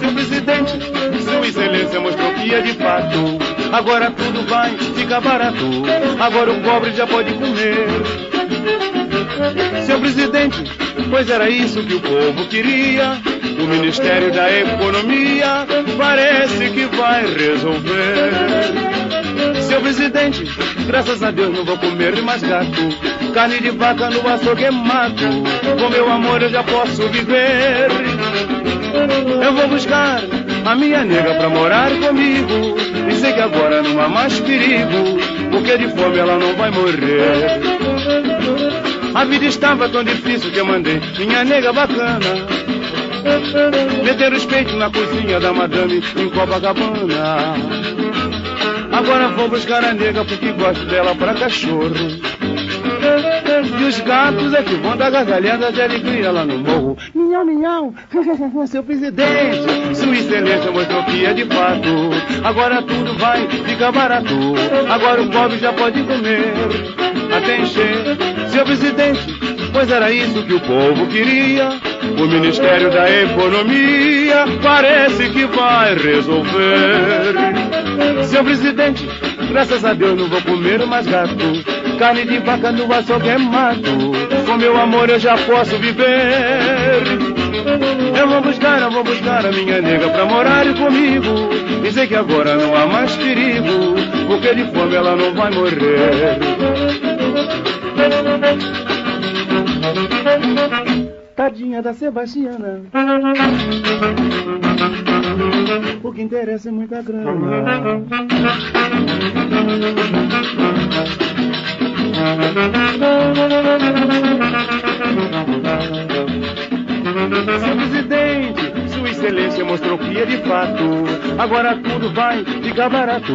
Seu presidente, sua excelência mostrou que é de fato. Agora tudo vai ficar barato. Agora o pobre já pode comer. Seu presidente, pois era isso que o povo queria. O Ministério da Economia parece que vai resolver. Graças a Deus não vou comer mais gato. Carne de vaca no açougue é mato. Com meu amor eu já posso viver. Eu vou buscar a minha nega pra morar comigo. E sei que agora não há mais perigo, porque de fome ela não vai morrer. A vida estava tão difícil que eu mandei minha nega bacana. Meter os peitos na cozinha da madame em Copacabana. Agora vou buscar a nega porque gosto dela pra cachorro. E os gatos é que vão dar gargalhada de alegria lá no morro. Minhau, minhau, seu presidente, sua excelência mostrou que é de fato. Agora tudo vai ficar barato. Agora o pobre já pode comer até encher. Seu presidente, pois era isso que o povo queria. O Ministério da Economia parece que vai resolver. Seu presidente, graças a Deus não vou comer mais gato. Carne de vaca no açougue é mato. Com meu amor eu já posso viver. Eu vou buscar, eu vou buscar a minha nega pra morar comigo. Sei que agora não há mais perigo, porque de fome ela não vai morrer. Tadinha da Sebastiana. O que interessa é muita grana. Seu presidente, sua excelência mostrou que é de fato. Agora tudo vai ficar barato.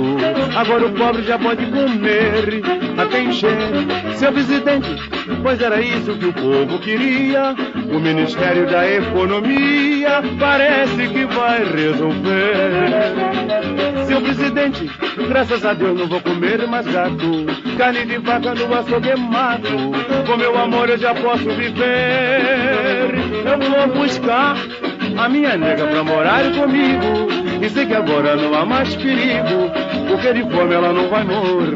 Agora o pobre já pode comer até encher. Seu presidente, pois era isso que o povo queria. O Ministério da Economia parece que vai resolver. Seu presidente, graças a Deus não vou comer mais gato. Carne de vaca no açougue é mato. Com meu amor eu já posso viver. Eu vou buscar a minha nega pra morar comigo. E sei que agora não há mais perigo, porque de fome ela não vai morrer.